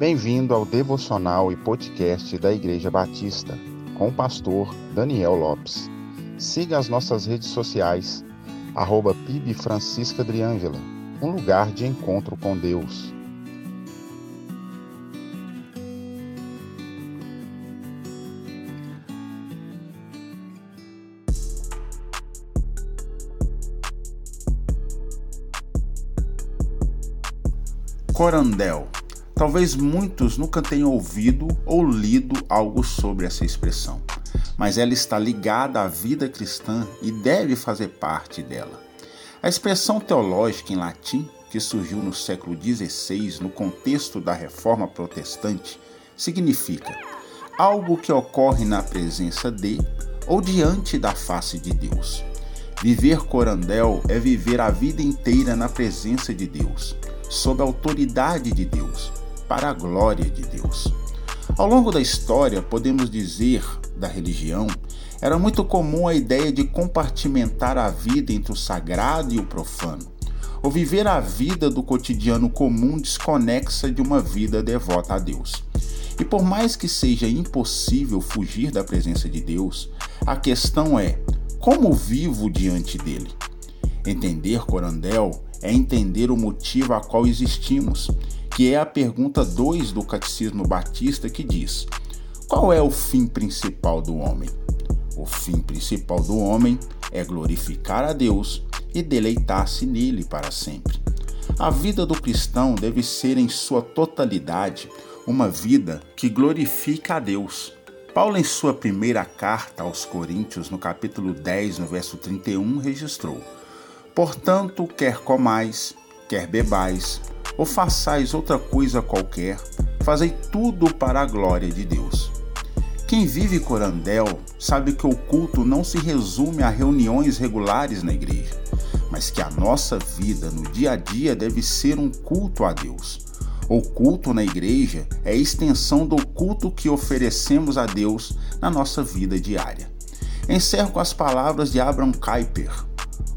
Bem-vindo ao devocional e podcast da Igreja Batista, com o pastor Daniel Lopes. Siga as nossas redes sociais, arroba PIB Francisca Driângela, um lugar de encontro com Deus. Corandel. Talvez muitos nunca tenham ouvido ou lido algo sobre essa expressão, mas ela está ligada à vida cristã e deve fazer parte dela. A expressão teológica em latim, que surgiu no século XVI no contexto da Reforma Protestante, significa algo que ocorre na presença de ou diante da face de Deus. Viver corandel é viver a vida inteira na presença de Deus sob a autoridade de Deus, para a glória de Deus. Ao longo da história, podemos dizer da religião, era muito comum a ideia de compartimentar a vida entre o sagrado e o profano, ou viver a vida do cotidiano comum desconexa de uma vida devota a Deus. E por mais que seja impossível fugir da presença de Deus, a questão é: como vivo diante dele? Entender Corandel é entender o motivo a qual existimos, que é a pergunta 2 do Catecismo Batista que diz: Qual é o fim principal do homem? O fim principal do homem é glorificar a Deus e deleitar-se nele para sempre. A vida do cristão deve ser em sua totalidade uma vida que glorifica a Deus. Paulo, em sua primeira carta aos Coríntios, no capítulo 10, no verso 31, registrou: Portanto, quer comais, quer bebais, ou façais outra coisa qualquer, fazei tudo para a glória de Deus. Quem vive corandel sabe que o culto não se resume a reuniões regulares na igreja, mas que a nossa vida no dia a dia deve ser um culto a Deus. O culto na igreja é a extensão do culto que oferecemos a Deus na nossa vida diária. Encerro com as palavras de Abraham Kuyper,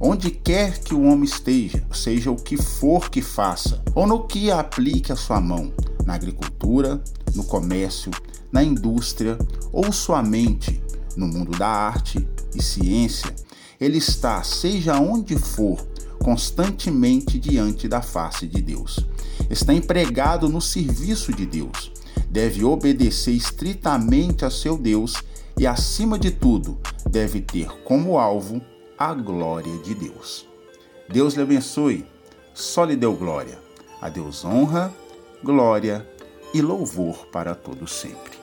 Onde quer que o homem esteja, seja o que for que faça, ou no que aplique a sua mão, na agricultura, no comércio, na indústria ou sua mente, no mundo da arte e ciência, ele está, seja onde for, constantemente diante da face de Deus. Está empregado no serviço de Deus. Deve obedecer estritamente a seu Deus e, acima de tudo, deve ter como alvo a glória de Deus. Deus lhe abençoe, só lhe deu glória. A Deus honra, glória e louvor para todos sempre.